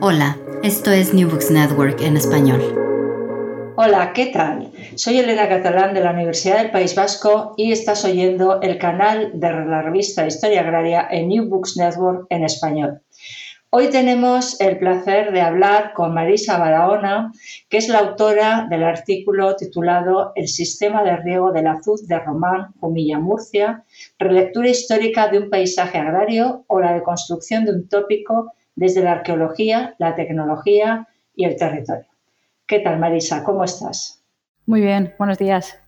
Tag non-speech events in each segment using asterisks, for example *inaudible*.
Hola, esto es New Books Network en español. Hola, ¿qué tal? Soy Elena Catalán de la Universidad del País Vasco y estás oyendo el canal de la revista Historia Agraria en New Books Network en español. Hoy tenemos el placer de hablar con Marisa Barahona, que es la autora del artículo titulado El sistema de riego del azud de Román, Jumilla, Murcia, relectura histórica de un paisaje agrario o la deconstrucción de un tópico desde la arqueología, la tecnología y el territorio. ¿Qué tal, Marisa? ¿Cómo estás? Muy bien, buenos días.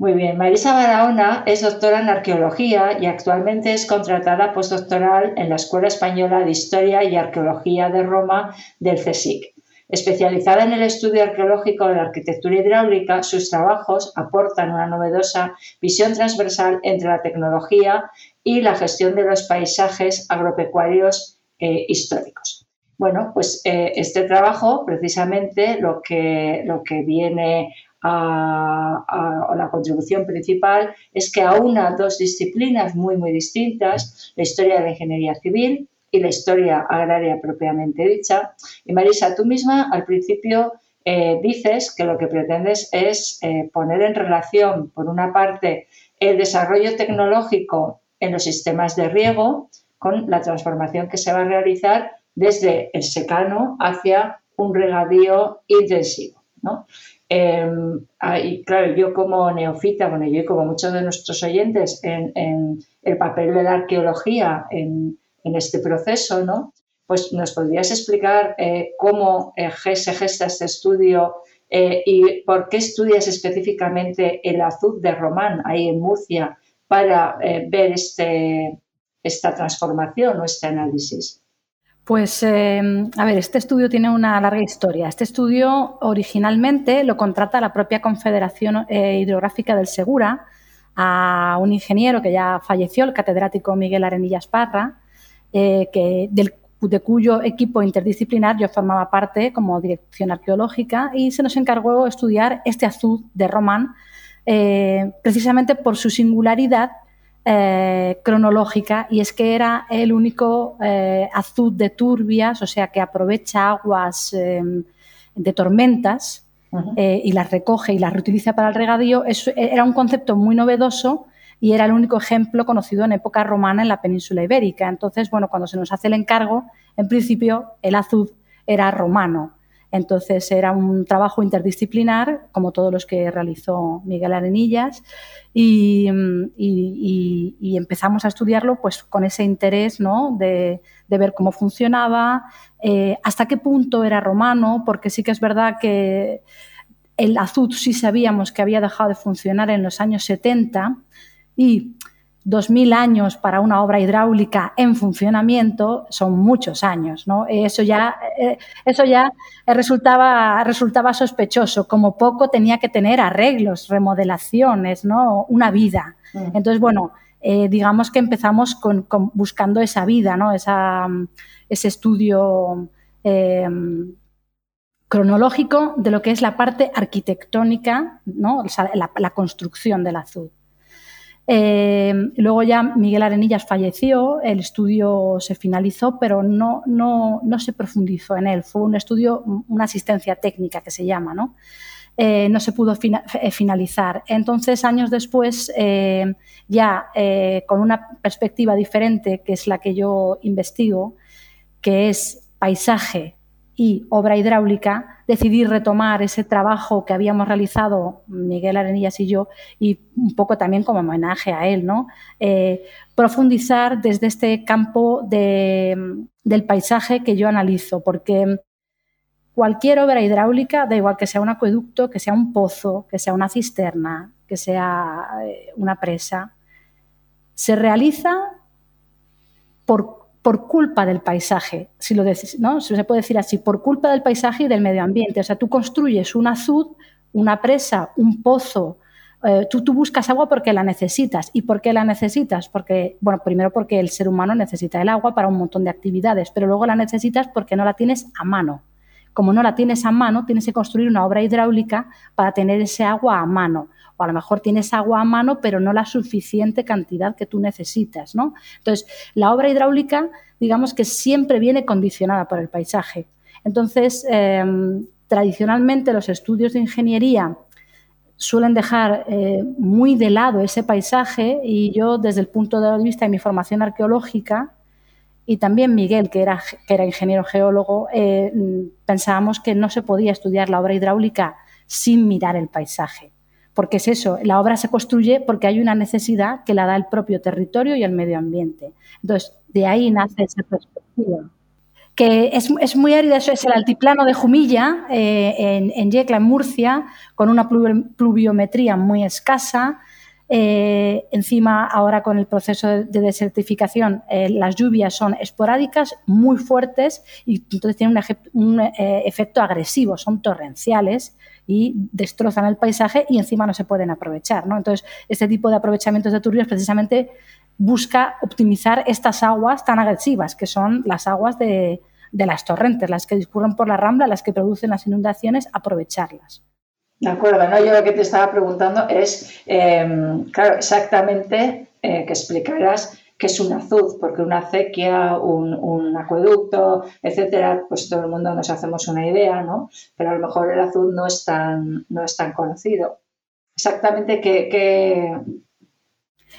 Muy bien, Marisa Barahona es doctora en arqueología y actualmente es contratada postdoctoral en la Escuela Española de Historia y Arqueología de Roma del CSIC. Especializada en el estudio arqueológico de la arquitectura hidráulica, sus trabajos aportan una novedosa visión transversal entre la tecnología y la gestión de los paisajes agropecuarios eh, históricos. Bueno, pues eh, este trabajo precisamente lo que, lo que viene a, la contribución principal es que aúna dos disciplinas muy, muy distintas, la historia de la ingeniería civil y la historia agraria propiamente dicha. Y Marisa, tú misma al principio eh, dices que lo que pretendes es poner en relación, por una parte, el desarrollo tecnológico en los sistemas de riego, con la transformación que se va a realizar desde el secano hacia un regadío intensivo. ¿no? Em, y claro, yo como neofita, bueno, yo y como muchos de nuestros oyentes, en, el papel de la arqueología en, este proceso, ¿no? Pues nos podrías explicar eh, cómo eh, se gesta este estudio eh, y por qué estudias específicamente el azud de Román ahí en Murcia para ver este, esta transformación o este análisis? Pues, eh, a ver, este estudio tiene una larga historia. Este estudio originalmente lo contrata la propia Confederación eh, Hidrográfica del Segura a un ingeniero que ya falleció, el catedrático Miguel Arenillas Parra, eh, que, de cuyo equipo interdisciplinar yo formaba parte como dirección arqueológica y se nos encargó estudiar este azud de Román precisamente por su singularidad eh, cronológica y es que era el único eh, azud de turbias, o sea, que aprovecha aguas eh, de tormentas y las recoge y las reutiliza para el regadío. era un concepto muy novedoso y era el único ejemplo conocido en época romana en la península ibérica. Entonces, bueno, cuando se nos hace el encargo, en principio el azud era romano. Entonces era un trabajo interdisciplinar, como todos los que realizó Miguel Arenillas, y, empezamos a estudiarlo pues, con ese interés ¿no? de, ver cómo funcionaba, eh, hasta qué punto era romano, porque sí que es verdad que el azud sí sabíamos que había dejado de funcionar en los años 70 y 2.000 años para una obra hidráulica en funcionamiento son muchos años, ¿no? Eso ya, eh, eso ya resultaba, resultaba sospechoso. Como poco tenía que tener arreglos, remodelaciones, ¿no? Una vida. Mm. Entonces, bueno, eh, digamos que empezamos con, buscando esa vida, ¿no? Esa, ese estudio em, cronológico de lo que es la parte arquitectónica, ¿no? la, la construcción del azul. Eh, luego ya Miguel Arenillas falleció, el estudio se finalizó, pero no, no, no, se profundizó en él. Fue un estudio, una asistencia técnica que se llama, ¿no? Eh, no se pudo eh, finalizar. Entonces, años después, ya con una perspectiva diferente, que es la que yo investigo, que es paisaje y obra hidráulica, decidí retomar ese trabajo que habíamos realizado Miguel Arenillas y yo, y un poco también como homenaje a él, ¿no? Eh, profundizar desde este campo del paisaje que yo analizo, porque cualquier obra hidráulica, da igual que sea un acueducto, que sea un pozo, que sea una cisterna, que sea eh, una presa, se realiza por por culpa del paisaje, si lo decís, ¿no? Se puede decir así, por culpa del paisaje y del medio ambiente. O sea, tú construyes un azud, una presa, un pozo, eh, tú, tú, buscas agua porque la necesitas. ¿Y por qué la necesitas? Porque, bueno, primero porque el ser humano necesita el agua para un montón de actividades, pero luego la necesitas porque no la tienes a mano. Como no la tienes a mano, tienes que construir una obra hidráulica para tener ese agua a mano o a lo mejor tienes agua a mano, pero no la suficiente cantidad que tú necesitas, ¿no? Entonces, la obra hidráulica, digamos que siempre viene condicionada por el paisaje. Entonces, em, tradicionalmente los estudios de ingeniería suelen dejar eh, muy de lado ese paisaje y yo desde el punto de vista de mi formación arqueológica y también Miguel, que era, que era ingeniero geólogo, eh, pensábamos que no se podía estudiar la obra hidráulica sin mirar el paisaje. Porque es eso, la obra se construye porque hay una necesidad que la da el propio territorio y el medio ambiente. Entonces, de ahí nace esa perspectiva que es, muy árido, eso es el altiplano de Jumilla, eh, en, en, Yecla, en Murcia, con una pluviometría muy escasa. Eh, encima, ahora con el proceso de, desertificación, eh, las lluvias son esporádicas, muy fuertes y entonces tienen un, efecto agresivo, son torrenciales y destrozan el paisaje y encima no se pueden aprovechar. ¿no? Entonces, este tipo de aprovechamientos de turbios precisamente busca optimizar estas aguas tan agresivas, que son las aguas de, las torrentes, las que discurren por la rambla, las que producen las inundaciones, aprovecharlas. De acuerdo, ¿no? yo lo que te estaba preguntando es, em, claro, exactamente eh, que explicaras qué es un azud, porque una acequia, un, acueducto, etcétera, pues todo el mundo nos hacemos una idea, ¿no? Pero a lo mejor el azud no es tan, no es tan conocido. Exactamente qué,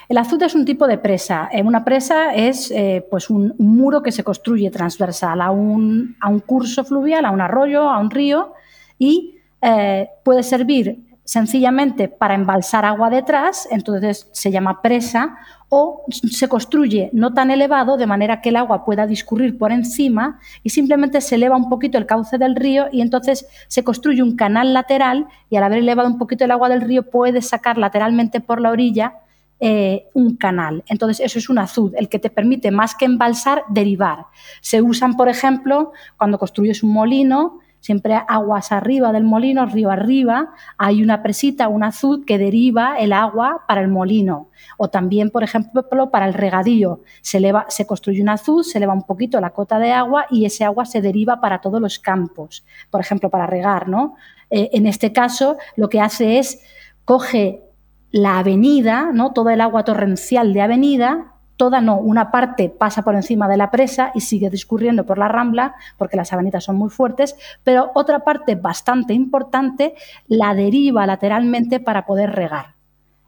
el azud es un tipo de presa. Eh, una presa es eh, pues un, muro que se construye transversal a un, curso fluvial, a un arroyo, a un río y eh, puede servir sencillamente para embalsar agua detrás, entonces se llama presa, o se construye no tan elevado de manera que el agua pueda discurrir por encima y simplemente se eleva un poquito el cauce del río y entonces se construye un canal lateral y al haber elevado un poquito el agua del río puede sacar lateralmente por la orilla eh, un canal. Entonces, eso es un azud, el que te permite más que embalsar, derivar. Se usan, por ejemplo, cuando construyes un molino, siempre aguas arriba del molino, río arriba, hay una presita, un azud que deriva el agua para el molino. O también, por ejemplo, para el regadío. Se, eleva, se construye un azud, se eleva un poquito la cota de agua y ese agua se deriva para todos los campos. Por ejemplo, para regar, ¿no? Eh, en este caso, lo que hace es coge la avenida, ¿no? Toda el agua torrencial de avenida, toda no, una parte pasa por encima de la presa y sigue discurriendo por la rambla, porque las avenidas son muy fuertes, pero otra parte bastante importante la deriva lateralmente para poder regar.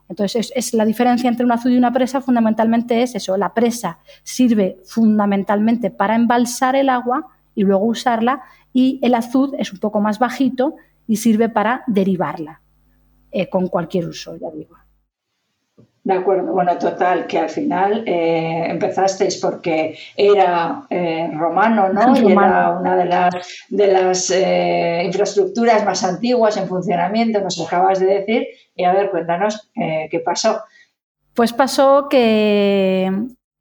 Entonces, es, la diferencia entre un azud y una presa fundamentalmente es eso, la presa sirve fundamentalmente para embalsar el agua y luego usarla, y el azud es un poco más bajito y sirve para derivarla. Eh, con cualquier uso, ya digo. De acuerdo, bueno, total, que al final eh, empezasteis porque era eh, romano, ¿no? Y era una de las, de las infraestructuras más antiguas en funcionamiento, nos acabas de decir. Y a ver, cuéntanos qué pasó. Pues pasó que,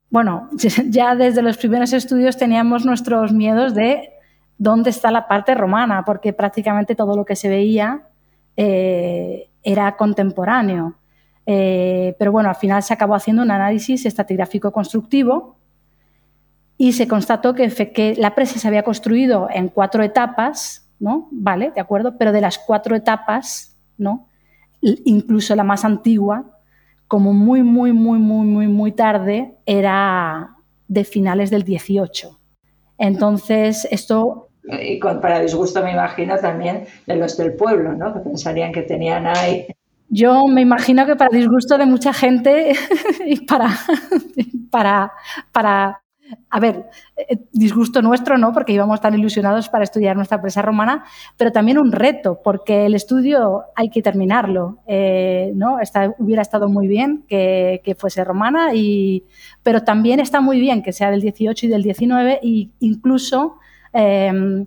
bueno, *laughs* ya desde los primeros estudios teníamos nuestros miedos de dónde está la parte romana, porque prácticamente todo lo que se veía era contemporáneo. Eh, pero bueno, al final se acabó haciendo un análisis estratigráfico constructivo y se constató que, la presa se había construido en cuatro etapas, ¿no? Vale, de acuerdo, pero de las cuatro etapas, ¿no? Incluso la más antigua, como muy, muy, muy, muy, muy, muy tarde, era de finales del 18. Entonces, esto y para disgusto me imagino también de los del pueblo, ¿no? Que pensarían que tenían ahí. Yo me imagino que para disgusto de mucha gente *laughs* y para, para, para, a ver, eh, disgusto nuestro, ¿no? Porque íbamos tan ilusionados para estudiar nuestra presa romana, pero también un reto, porque el estudio hay que terminarlo, eh, ¿no? hubiera estado muy bien que, que, fuese romana, y, pero también está muy bien que sea del 18 y del 19 e incluso Em,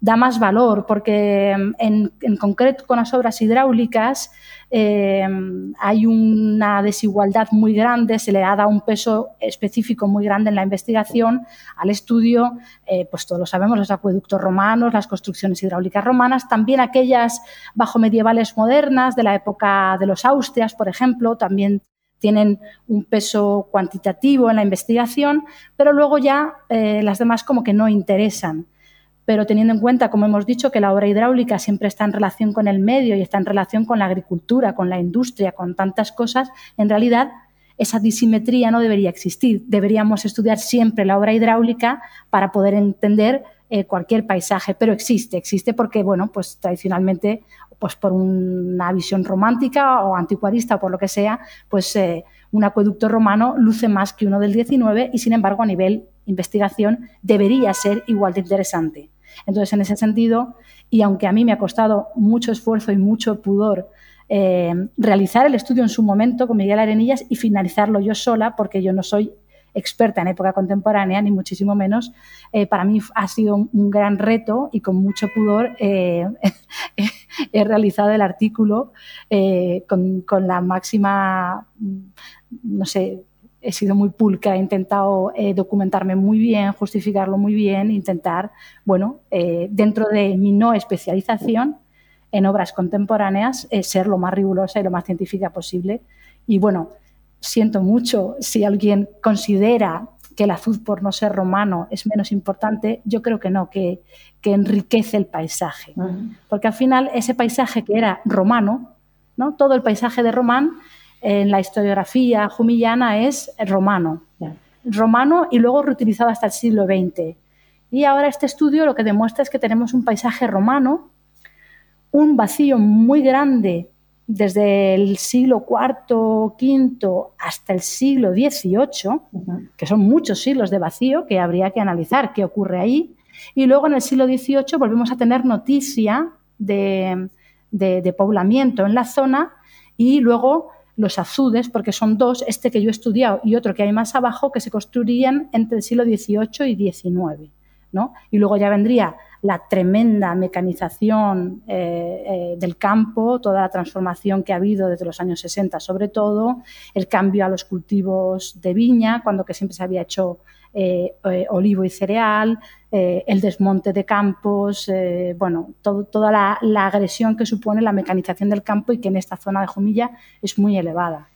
da más valor, porque em, en, concreto con las obras hidráulicas em, hay una desigualdad muy grande, se le ha dado un peso específico muy grande en la investigación al estudio, eh, pues todos lo sabemos, los acueductos romanos, las construcciones hidráulicas romanas, también aquellas bajo medievales modernas de la época de los Austrias, por ejemplo, también tienen un peso cuantitativo en la investigación, pero luego ya eh, las demás como que no interesan. Pero teniendo en cuenta, como hemos dicho, que la obra hidráulica siempre está en relación con el medio y está en relación con la agricultura, con la industria, con tantas cosas, en realidad esa disimetría no debería existir. Deberíamos estudiar siempre la obra hidráulica para poder entender eh, cualquier paisaje, pero existe, existe porque, bueno, pues tradicionalmente, pues por una visión romántica o anticuarista o por lo que sea, pues eh, un acueducto romano luce más que uno del 19 y, sin embargo, a nivel investigación debería ser igual de interesante. Entonces, en ese sentido, y aunque a mí me ha costado mucho esfuerzo y mucho pudor eh, realizar el estudio en su momento con Miguel Arenillas y finalizarlo yo sola, porque yo no soy experta en época contemporánea, ni muchísimo menos, eh, para mí ha sido un, gran reto y con mucho pudor eh, *laughs* he realizado el artículo con, con, la máxima, no sé, he sido muy pulca, he intentado documentarme muy bien, justificarlo muy bien, intentar, bueno, dentro de mi no especialización, en obras contemporáneas es ser lo más rigurosa y lo más científica posible. Y bueno, siento mucho si alguien considera que el azul por no ser romano es menos importante, yo creo que no, que, que enriquece el paisaje. Porque al final ese paisaje que era romano, ¿no? todo el paisaje de Román en la historiografía jumillana es romano. Romano y luego reutilizado hasta el siglo XX. Y ahora este estudio lo que demuestra es que tenemos un paisaje romano un vacío muy grande desde el siglo IV, V hasta el siglo XVIII, que son muchos siglos de vacío que habría que analizar qué ocurre ahí. Y luego en el siglo XVIII volvemos a tener noticia de, poblamiento en la zona y luego los azudes, porque son dos, este que yo he estudiado y otro que hay más abajo, que se construirían entre el siglo XVIII y XIX. ¿no? Y luego ya vendría la tremenda mecanización eh, eh, del campo, toda la transformación que ha habido desde los años 60 sobre todo, el cambio a los cultivos de viña, cuando que siempre se había hecho eh, olivo y cereal, el desmonte de campos, bueno, toda la, agresión que supone la mecanización del campo y que en esta zona de Jumilla es muy elevada.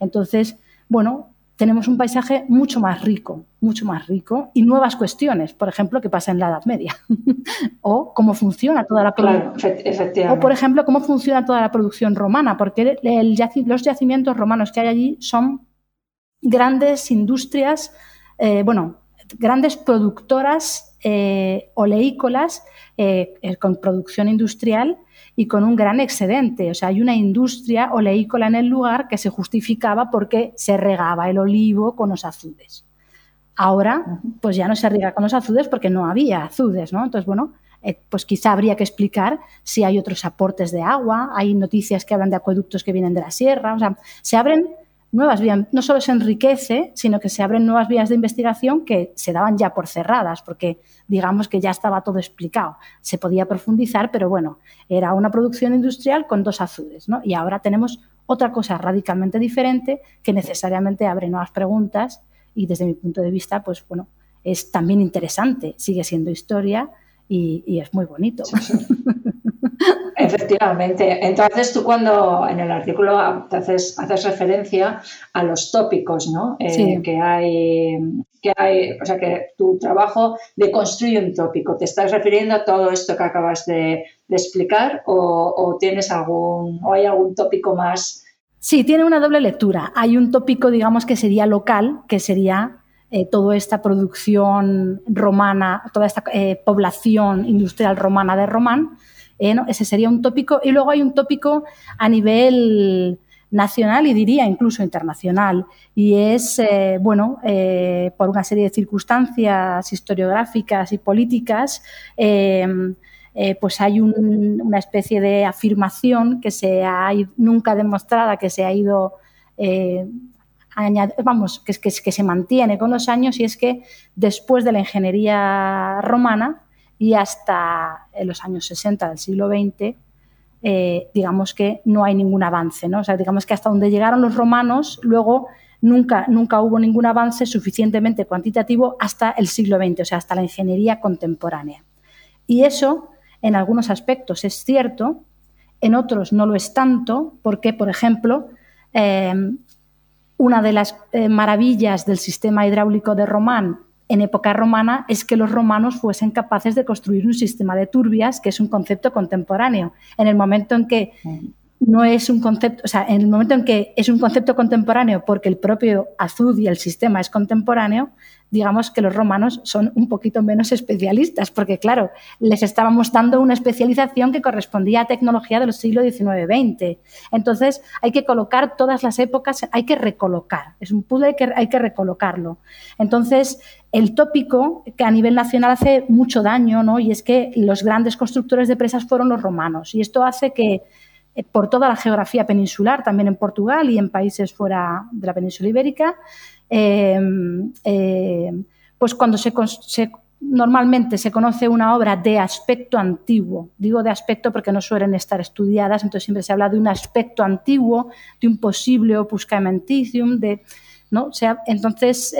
Entonces, bueno, tenemos un paisaje mucho más rico, mucho más rico y nuevas cuestiones, por ejemplo, qué pasa en la Edad Media *laughs* o cómo funciona toda la producción. o, por ejemplo, cómo funciona toda la producción romana, porque los yacimientos romanos que hay allí son grandes industrias, eh, bueno, grandes productoras eh, oleícolas eh, con producción industrial y con un gran excedente. O sea, hay una industria oleícola en el lugar que se justificaba porque se regaba el olivo con los azudes. Ahora, pues ya no se riega con los azudes porque no había azudes, ¿no? Entonces, bueno, eh, pues quizá habría que explicar si hay otros aportes de agua, hay noticias que hablan de acueductos que vienen de la sierra, o sea, se abren nuevas vías, no solo se enriquece, sino que se abren nuevas vías de investigación que se daban ya por cerradas, porque digamos que ya estaba todo explicado. Se podía profundizar, pero bueno, era una producción industrial con dos azudes, ¿no? Y ahora tenemos otra cosa radicalmente diferente que necesariamente abre nuevas preguntas y desde mi punto de vista, pues bueno, es también interesante, sigue siendo historia y, es muy bonito. *laughs* Efectivamente. Entonces tú cuando en el artículo haces, haces referencia a los tópicos ¿no? Eh, que, hay, que hay, o sea que tu trabajo de construir un tópico, ¿te estás refiriendo a todo esto que acabas de, explicar o, tienes algún, o hay algún tópico más? Sí, tiene una doble lectura. Hay un tópico, digamos, que sería local, que sería eh, toda esta producción romana, toda esta eh, población industrial romana de Román, eh, ese sería un tópico. Y luego hay un tópico a nivel nacional y diría incluso internacional. Y es, eh, bueno, por una serie de circunstancias historiográficas y políticas, pues hay una especie de afirmación que se ha nunca demostrada, que se ha ido vamos, que, que, se mantiene con los años y es que después de la ingeniería romana, y hasta los años 60 del siglo XX, eh, digamos que no hay ningún avance. ¿no? O sea, digamos que hasta donde llegaron los romanos, luego nunca, nunca hubo ningún avance suficientemente cuantitativo hasta el siglo XX, o sea, hasta la ingeniería contemporánea. Y eso, en algunos aspectos, es cierto, en otros no lo es tanto, porque, por ejemplo, eh, una de las eh, maravillas del sistema hidráulico de Román en época romana es que los romanos fuesen capaces de construir un sistema de turbias, que es un concepto contemporáneo. En el momento en que no es un concepto, o sea, en el momento en que es un concepto contemporáneo porque el propio azud y el sistema es contemporáneo, digamos que los romanos son un poquito menos especialistas, porque claro, les estábamos dando una especialización que correspondía a tecnología del siglo XIX-XX. Entonces, hay que colocar todas las épocas, hay que recolocar, es un puzzle que hay que recolocarlo. Entonces, el tópico que a nivel nacional hace mucho daño, ¿no? Y es que los grandes constructores de presas fueron los romanos, y esto hace que por toda la geografía peninsular, también en Portugal y en países fuera de la península ibérica, eh, eh, pues cuando se, normalmente se conoce una obra de aspecto antiguo, digo de aspecto porque no suelen estar estudiadas, entonces siempre se habla de un aspecto antiguo, de un posible opus caementicium, de, ¿no? sea, entonces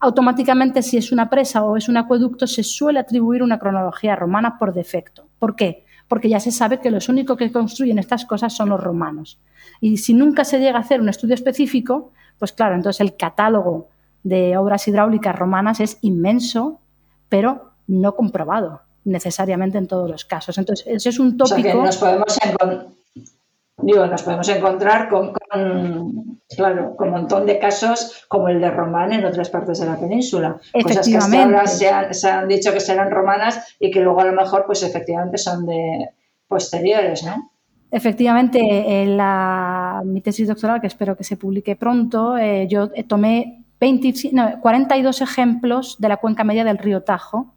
automáticamente si es una presa o es un acueducto se suele atribuir una cronología romana por defecto. ¿Por qué? Porque ya se sabe que los únicos que construyen estas cosas son los romanos. Y si nunca se llega a hacer un estudio específico, pues claro, entonces el catálogo de obras hidráulicas romanas es inmenso, pero no comprobado necesariamente en todos los casos. Entonces, ese es un tópico. nos podemos digo, nos podemos encontrar con, claro, con un montón de casos como el de Román en otras partes de la península. Cosas que hasta ahora se han, dicho que serán romanas y que luego a lo mejor, pues efectivamente son de posteriores, ¿no? Efectivamente, en la, mi tesis doctoral, que espero que se publique pronto, eh, yo tomé 42 ejemplos de la cuenca media del río Tajo,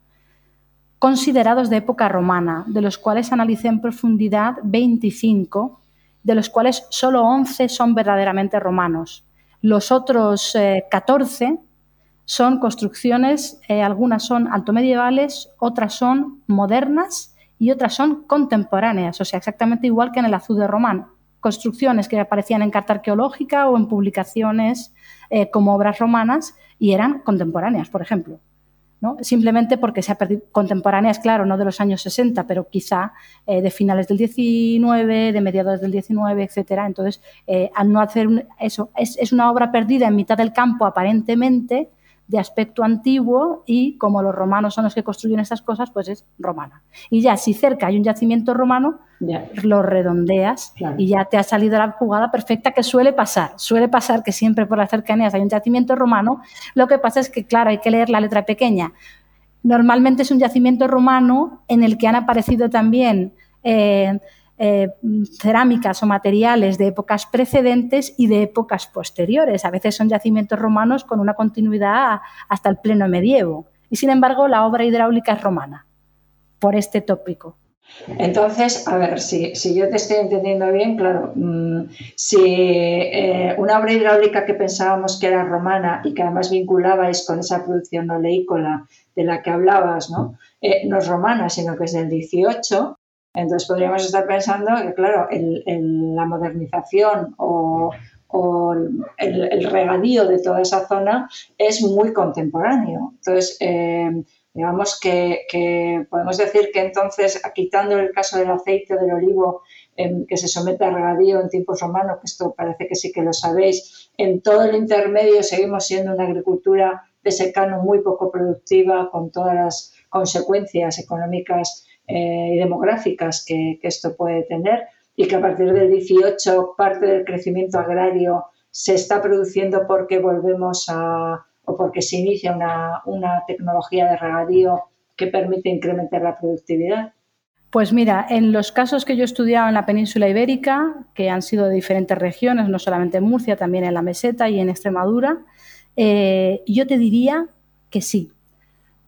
considerados de época romana, de los cuales analicé en profundidad 25 de los cuales solo 11 son verdaderamente romanos. Los otros 14 eh, son construcciones, eh, algunas son altomedievales, otras son modernas y otras son contemporáneas, o sea, exactamente igual que en el azul de Román. Construcciones que aparecían en carta arqueológica o en publicaciones eh, como obras romanas y eran contemporáneas, por ejemplo simplemente porque se ha perdido contemporáneas, claro, no de los años 60, pero quizá eh, de finales del 19, de mediados del 19, etcétera. Entonces, eh, al no hacer eso, es, es, una obra perdida en mitad del campo aparentemente, de aspecto antiguo y como los romanos son los que construyen estas cosas, pues es romana. Y ya si cerca hay un yacimiento romano, lo redondeas y ya te ha salido la jugada perfecta que suele pasar. Suele pasar que siempre por las cercanías hay un yacimiento romano. Lo que pasa es que, claro, hay que leer la letra pequeña. Normalmente es un yacimiento romano en el que han aparecido también eh, eh, cerámicas o materiales de épocas precedentes y de épocas posteriores. A veces son yacimientos romanos con una continuidad hasta el pleno medievo. Y sin embargo, la obra hidráulica es romana, por este tópico. Entonces, a ver, si, yo te estoy entendiendo bien, claro, mm, si eh, una obra hidráulica que pensábamos que era romana y que además vinculabais con esa producción oleícola de la que hablabas, ¿no? Eh, no es romana, sino que es del 18, entonces podríamos estar pensando que, claro, la modernización o, el, regadío de toda esa zona es muy contemporáneo. Entonces, eh, digamos que, podemos decir que entonces, quitando el caso del aceite del olivo em, que se somete a regadío en tiempos romanos, que esto parece que sí que lo sabéis, en todo el intermedio seguimos siendo una agricultura de secano muy poco productiva, con todas las consecuencias económicas eh, y demográficas que, esto puede tener y que a partir del 18 parte del crecimiento agrario se está produciendo porque volvemos a o porque se inicia una, una tecnología de regadío que permite incrementar la productividad. Pues mira, en los casos que yo he estudiado en la península ibérica, que han sido de diferentes regiones, no solamente en Murcia, también en la meseta y en Extremadura, eh, yo te diría que sí,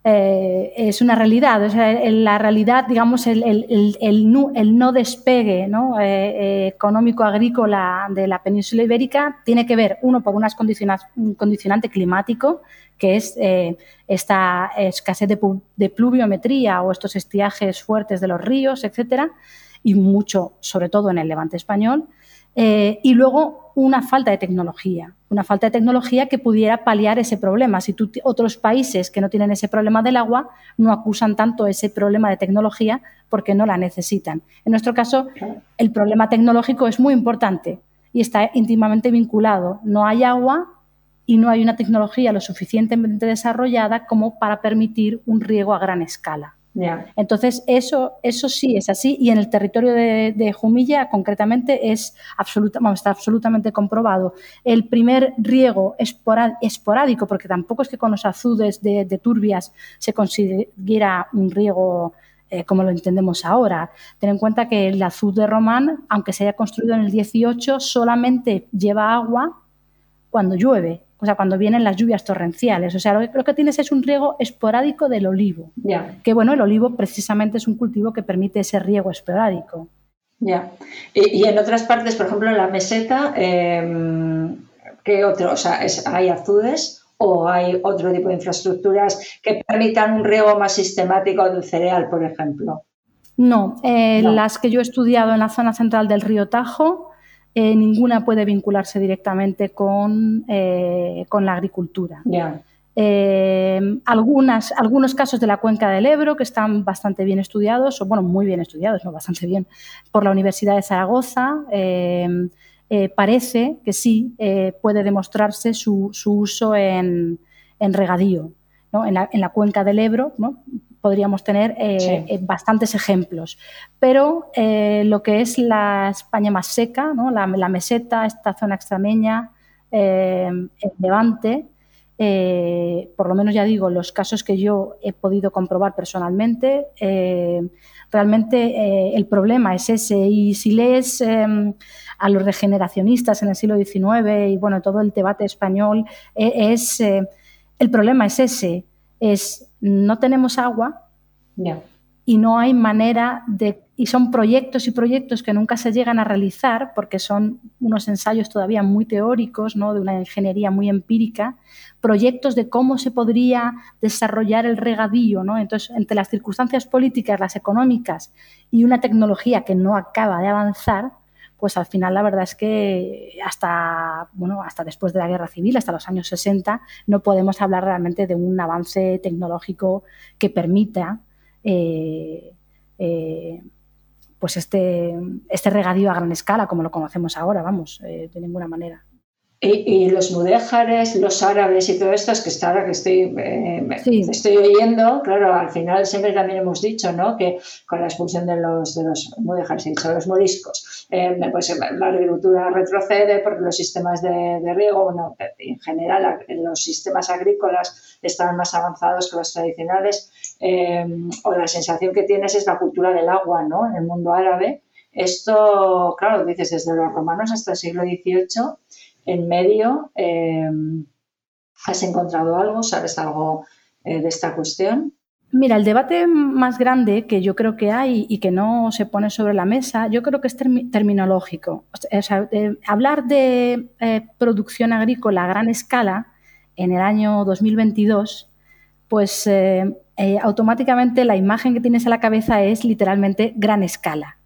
eh, es una realidad. La realidad, digamos, el, no, despegue ¿no? Eh, eh, económico-agrícola de la península ibérica tiene que ver, uno, por un condicionante climático, que es esta escasez de, de, pluviometría o estos estiajes fuertes de los ríos, etcétera, y mucho, sobre todo en el levante español. Y luego una falta de tecnología, una falta de tecnología que pudiera paliar ese problema. Si otros países que no tienen ese problema del agua no acusan tanto ese problema de tecnología porque no la necesitan. En nuestro caso, el problema tecnológico es muy importante y está íntimamente vinculado. No hay agua y no hay una tecnología lo suficientemente desarrollada como para permitir un riego a gran escala. Entonces, eso, eso sí es así y en el territorio de, Jumilla concretamente es absoluta, está absolutamente comprobado. El primer riego esporádico, porque tampoco es que con los azudes de, turbias se consiguiera un riego eh, como lo entendemos ahora. Ten en cuenta que el azud de Román, aunque se haya construido en el 18, solamente lleva agua cuando llueve o sea, cuando vienen las lluvias torrenciales. O sea, lo que, tienes es un riego esporádico del olivo. Que bueno, el olivo precisamente es un cultivo que permite ese riego esporádico. Ya. Y, en otras partes, por ejemplo, en la meseta, em, ¿qué otro? O sea, ¿hay azudes o hay otro tipo de infraestructuras que permitan un riego más sistemático del cereal, por ejemplo? No, eh, las que yo he estudiado en la zona central del río Tajo, eh, ninguna puede vincularse directamente con, eh, con la agricultura. Eh, algunas, algunos casos de la cuenca del Ebro que están bastante bien estudiados, o bueno, muy bien estudiados, no bastante bien, por la Universidad de Zaragoza. parece que sí puede demostrarse su, uso en, regadío. En, la, en, la, cuenca del Ebro, ¿no? Podríamos tener eh, eh, bastantes ejemplos. Pero eh, lo que es la España más seca, la, meseta, esta zona extremeña, el Levante, por lo menos ya digo, los casos que yo he podido comprobar personalmente, realmente el problema es ese. Y si lees a los regeneracionistas en el siglo XIX y bueno, todo el debate español, es, el problema es ese, es no tenemos agua y no hay manera de... Y son proyectos y proyectos que nunca se llegan a realizar porque son unos ensayos todavía muy teóricos, ¿no? de una ingeniería muy empírica, proyectos de cómo se podría desarrollar el regadío. ¿no? Entonces, entre las circunstancias políticas, las económicas y una tecnología que no acaba de avanzar, pues al final la verdad es que hasta, bueno, hasta después de la guerra civil, hasta los años 60, no podemos hablar realmente de un avance tecnológico que permita eh, eh, pues este, este regadío a gran escala, como lo conocemos ahora, vamos, eh, de ninguna manera. Y, los mudéjares, los árabes y todo esto, es que está ahora que estoy, eh, estoy oyendo, claro, al final siempre también hemos dicho ¿no? que con la expulsión de los, de los mudéjares y de los moriscos, eh, pues la agricultura retrocede porque los sistemas de, riego, bueno, en general los sistemas agrícolas están más avanzados que los tradicionales, eh, o la sensación que tienes es la cultura del agua ¿no? en el mundo árabe. Esto, claro, dices desde los romanos hasta el siglo XVIII en medio. Em, ¿Has encontrado algo? ¿Sabes algo eh, de esta cuestión? Mira, el debate más grande que yo creo que hay y que no se pone sobre la mesa, yo creo que es terminológico. hablar de eh, producción agrícola a gran escala en el año 2022, pues eh, automáticamente la imagen que tienes a la cabeza es literalmente gran escala.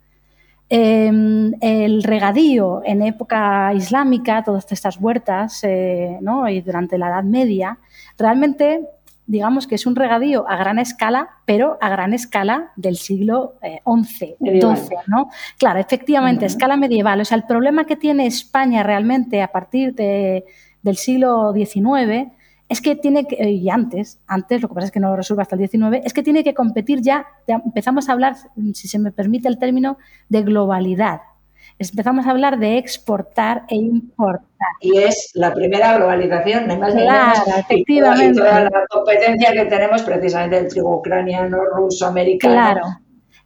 Em, el regadío en época islámica, todas estas huertas, eh, y durante la Edad Media, realmente digamos que es un regadío a gran escala, pero a gran escala del siglo XI, eh, XII, ¿no? Claro, efectivamente, escala medieval. O sea, el problema que tiene España realmente a partir del siglo XIX es que tiene que, y antes, antes, lo que pasa es que no lo resuelve hasta el 19, es que tiene que competir ya, empezamos a hablar, si se me permite el término, de globalidad. Empezamos a hablar de exportar e importar. Y es la primera globalización, no más claro, efectivamente. Y toda la competencia que tenemos precisamente del trigo ucraniano, ruso, americano. Claro.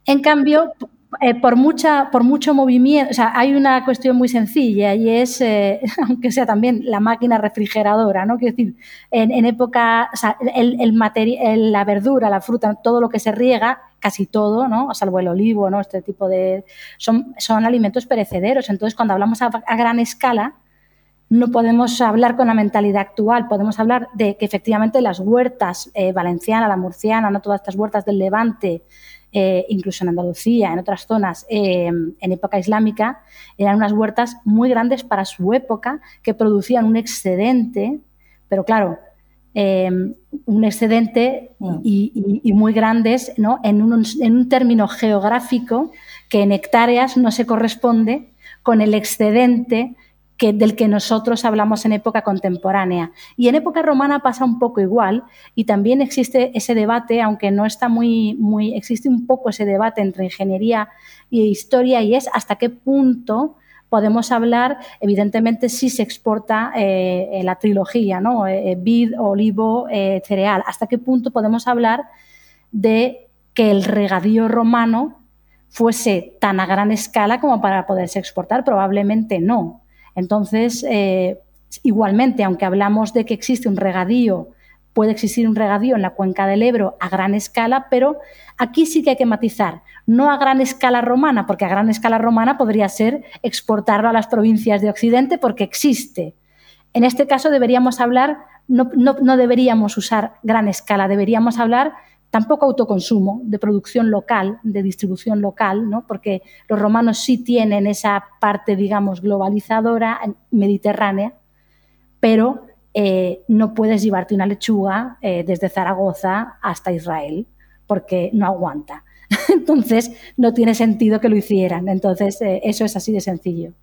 En cambio, eh, por, mucha, por mucho movimiento, o sea, hay una cuestión muy sencilla y es, eh, *laughs* aunque sea también la máquina refrigeradora, ¿no? Quiero decir, en, época, o sea, el, el, la verdura, la fruta, todo lo que se riega, casi todo, ¿no? Salvo el olivo, ¿no? Este tipo de... Son, son alimentos perecederos. Entonces, cuando hablamos a, gran escala, no podemos hablar con la mentalidad actual, podemos hablar de que efectivamente las huertas eh, valenciana, la murciana, no todas estas huertas del Levante, eh, incluso en Andalucía, en otras zonas, eh, en época islámica, eran unas huertas muy grandes para su época que producían un excedente, pero claro, eh, un excedente mm. y, muy grandes ¿no? en, un, en un término geográfico que en hectáreas no se corresponde con el excedente que, del que nosotros hablamos en época contemporánea. Y en época romana pasa un poco igual y también existe ese debate, aunque no está muy, muy, existe un poco ese debate entre ingeniería y historia y es hasta qué punto podemos hablar, evidentemente, si se exporta eh, la trilogía, ¿no? Eh, vid, olivo, eh, cereal. ¿Hasta qué punto podemos hablar de que el regadío romano fuese tan a gran escala como para poderse exportar? Probablemente no. Entonces, eh, igualmente, aunque hablamos de que existe un regadío, puede existir un regadío en la cuenca del Ebro a gran escala, pero aquí sí que hay que matizar, no a gran escala romana, porque a gran escala romana podría ser exportarlo a las provincias de Occidente porque existe. En este caso deberíamos hablar, no, deberíamos usar gran escala, deberíamos hablar tampoco autoconsumo, de producción local, de distribución local, ¿no? porque los romanos sí tienen esa parte, digamos, globalizadora mediterránea, pero eh, no puedes llevarte una lechuga eh, desde Zaragoza hasta Israel, porque no aguanta. *laughs* Entonces, no tiene sentido que lo hicieran. Entonces, eh, eso es así de sencillo.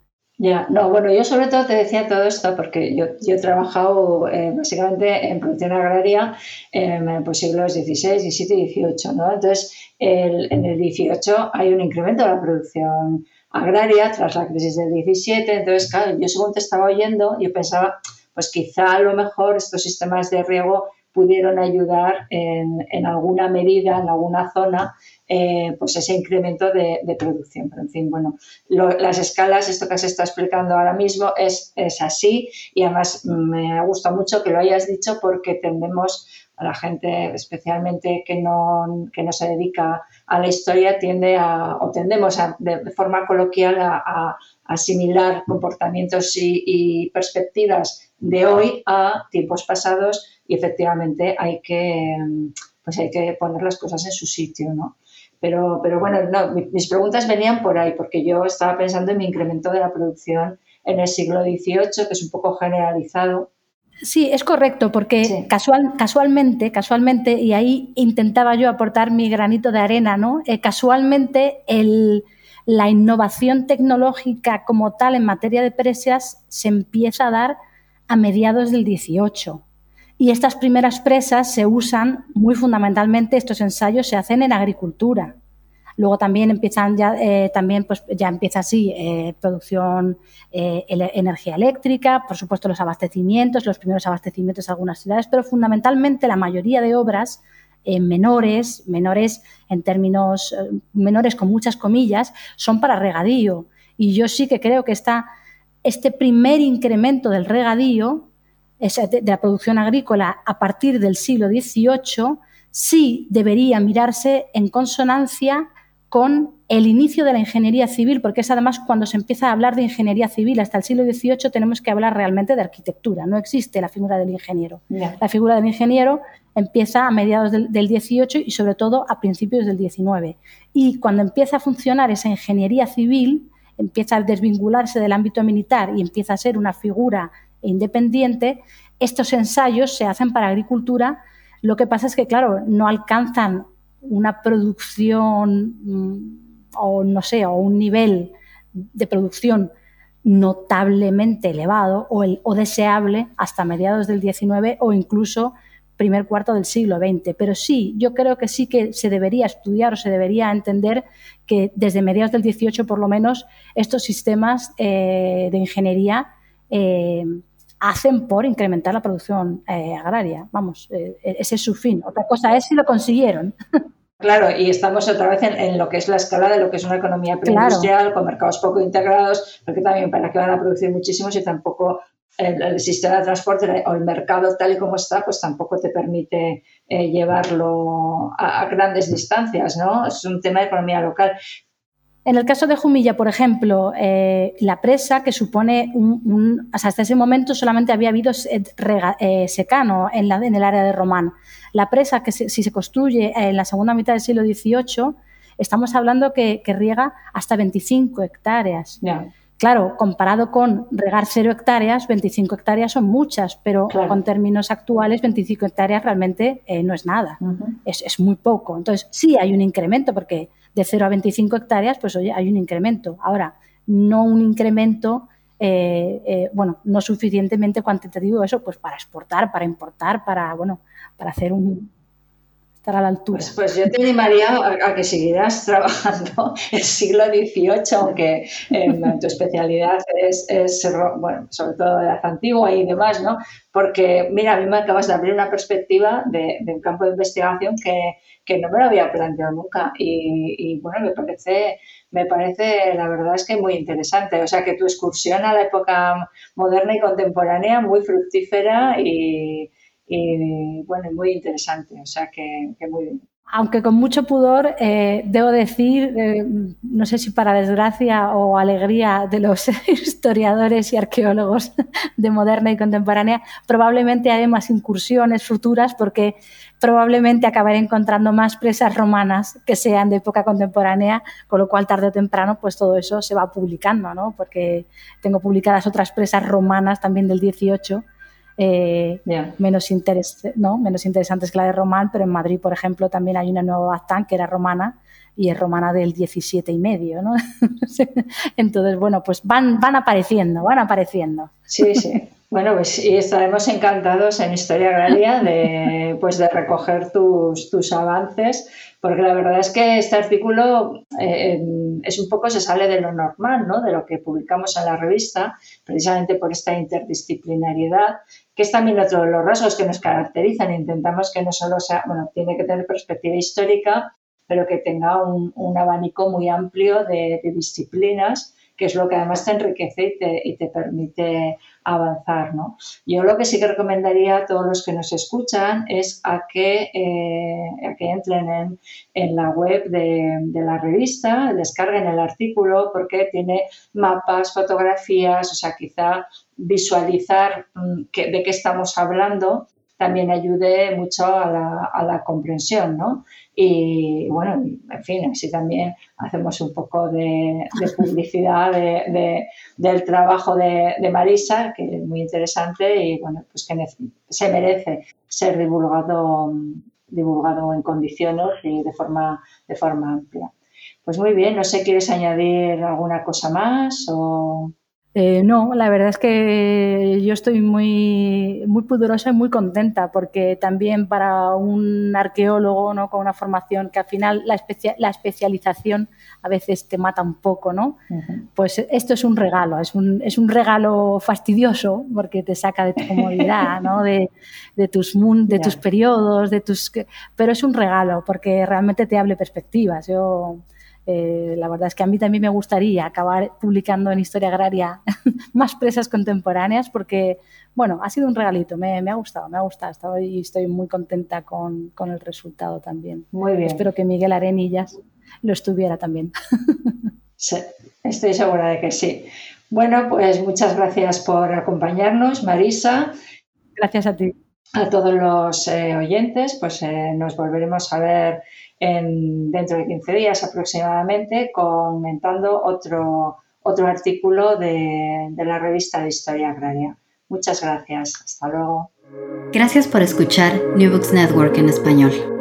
Ya, no, bueno, yo sobre todo te decía todo esto porque yo, yo he trabajado eh, básicamente en producción agraria en pues, siglos XVI, XVII y XVIII, ¿no? Entonces, en el XVIII hay un incremento de la producción agraria tras la crisis del XVII, entonces, claro, yo según te estaba oyendo, yo pensaba, pues quizá a lo mejor estos sistemas de riego pudieron ayudar en, en alguna medida, en alguna zona, eh, pues ese incremento de, producción. Pero en fin, bueno, las escalas, esto que se está explicando ahora mismo es, es así y además me gusta mucho que lo hayas dicho porque tendemos a la gente, especialmente que no, que no se dedica a la historia, tiende a, o tendemos a, de, forma coloquial a, asimilar comportamientos y, perspectivas de hoy a tiempos pasados y efectivamente hay que, pues hay que poner las cosas en su sitio, ¿no? Pero, pero bueno, no, mis preguntas venían por ahí, porque yo estaba pensando en mi incremento de la producción en el siglo XVIII, que es un poco generalizado. Sí, es correcto, porque casual, casualmente, casualmente, y ahí intentaba yo aportar mi granito de arena, ¿no? Eh, casualmente el, la innovación tecnológica como tal en materia de presas se empieza a dar a mediados del XVIII. Y estas primeras presas se usan muy fundamentalmente, estos ensayos se hacen en agricultura. Luego también empiezan ya, eh, también pues ya empieza así eh, producción eh, energía eléctrica, por supuesto los abastecimientos, los primeros abastecimientos de algunas ciudades, pero fundamentalmente la mayoría de obras menores, menores en términos menores con muchas comillas, son para regadío. Y yo sí que creo que está este primer incremento del regadío de la producción agrícola a partir del siglo XVIII sí debería mirarse en consonancia con el inicio de la ingeniería civil, porque es además cuando se empieza a hablar de ingeniería civil hasta el siglo XVIII tenemos que hablar realmente de arquitectura, no existe la figura del ingeniero. La figura del ingeniero empieza a mediados del, del, XVIII y sobre todo a principios del XIX. Y cuando empieza a funcionar esa ingeniería civil, empieza a desvincularse del ámbito militar y empieza a ser una figura independiente, estos ensayos se hacen para agricultura. Lo que pasa es que, claro, no alcanzan una producción mm, o no sé, o un nivel de producción notablemente elevado o, el, o deseable hasta mediados del XIX o incluso primer cuarto del siglo XX. Pero sí, yo creo que sí que se debería estudiar o se debería entender que desde mediados del XVIII, por lo menos, estos sistemas eh, de ingeniería eh, hacen por incrementar la producción eh, agraria. Vamos, ese es su fin. Otra cosa es si lo consiguieron. *laughs* Claro, y estamos otra vez en, lo que es la escala de lo que es una economía preindustrial, con mercados poco integrados, porque también para que van a producir muchísimo si tampoco el, sistema de transporte o el mercado tal y como está, pues tampoco te permite eh, llevarlo a, a, grandes distancias, ¿no? Es un tema de economía local. En el caso de Jumilla, por ejemplo, eh, la presa que supone un, hasta ese momento solamente había habido eh, secano en, la, en, el área de Román. La presa que si se construye en la segunda mitad del siglo XVIII, estamos hablando que, riega hasta 25 hectáreas. Claro, comparado con regar cero hectáreas, 25 hectáreas son muchas, pero con términos actuales, 25 hectáreas realmente eh, no es nada, es, es, muy poco. Entonces, sí hay un incremento, porque de 0 a 25 hectáreas, pues oye, hay un incremento. Ahora, no un incremento eh, eh, bueno, no suficientemente cuantitativo eso, pues para exportar, para importar, para, bueno, para hacer un, a la altura. Pues, pues yo te animaría a, que siguieras *laughs* trabajando el siglo XVIII, aunque tu especialidad es, bueno, sobre todo de la antigua y demás, ¿no? Porque, mira, a mí me acabas de abrir una perspectiva de, un campo de investigación que, que, no me lo había planteado nunca y, y bueno, me parece me parece, la verdad es que muy interesante. O sea, que tu excursión a la época moderna y contemporánea muy fructífera y, bueno, muy interesante. O sea, que, muy bien aunque con mucho pudor, eh, debo decir, eh, no sé si para desgracia o alegría de los *laughs* historiadores y arqueólogos de moderna y contemporánea, probablemente haré más incursiones futuras porque probablemente acabaré encontrando más presas romanas que sean de época contemporánea, con lo cual tarde o temprano pues todo eso se va publicando, ¿no? porque tengo publicadas otras presas romanas también del 18 eh, menos, ¿no? menos interesantes que la de Román, pero en Madrid, por ejemplo, también hay una nueva Baztán que era romana y es romana del 17 y medio, ¿no? *laughs* Entonces, bueno, pues van, van apareciendo, van apareciendo. Sí, sí. Bueno, pues y estaremos encantados en Historia Agraria de, pues de recoger tus, tus avances, porque la verdad es que este artículo eh, es un poco, se sale de lo normal, ¿no? de lo que publicamos en la revista, precisamente por esta interdisciplinariedad que es también otro de los rasgos que nos caracterizan. Intentamos que no solo sea, bueno, tiene que tener perspectiva histórica, pero que tenga un, abanico muy amplio de, disciplinas, que es lo que además te enriquece y te, permite avanzar. ¿no? Yo lo que sí que recomendaría a todos los que nos escuchan es a que, eh, que entren en, la web de, de, la revista, descarguen el artículo porque tiene mapas, fotografías, o sea, quizá visualizar mm, de qué estamos hablando también ayude mucho a la, comprensión, ¿no? Y bueno, en fin, así también hacemos un poco de, *laughs* publicidad del trabajo de, Marisa, que es muy interesante y bueno, pues que se merece ser divulgado, divulgado en condiciones y de forma, de forma amplia. Pues muy bien, no sé, ¿quieres añadir alguna cosa más o...? Eh, no, la verdad es que yo estoy muy, muy pudorosa y muy contenta porque también para un arqueólogo ¿no? con una formación que al final la, la especialización a veces te mata un poco, ¿no? Pues esto es un regalo, es un, es un, regalo fastidioso porque te saca de tu comodidad, ¿no? de, de, tus, de tus periodos, de tus... pero es un regalo porque realmente te hable perspectivas. Yo eh, la verdad es que a mí también me gustaría acabar publicando en Historia Agraria *laughs* más presas contemporáneas porque, bueno, ha sido un regalito, me, ha gustado, me ha gustado y estoy muy contenta con, el resultado también. Muy bien. Espero que Miguel Arenillas lo estuviera también. *laughs* Sí, estoy segura de que sí. Bueno, pues muchas gracias por acompañarnos, Marisa. Gracias a ti. A todos los eh, oyentes, pues eh, nos volveremos a ver dentro de 15 días aproximadamente comentando otro, otro artículo de, de la revista de Historia Agraria. Muchas gracias. Hasta luego. Gracias por escuchar New Books Network en español.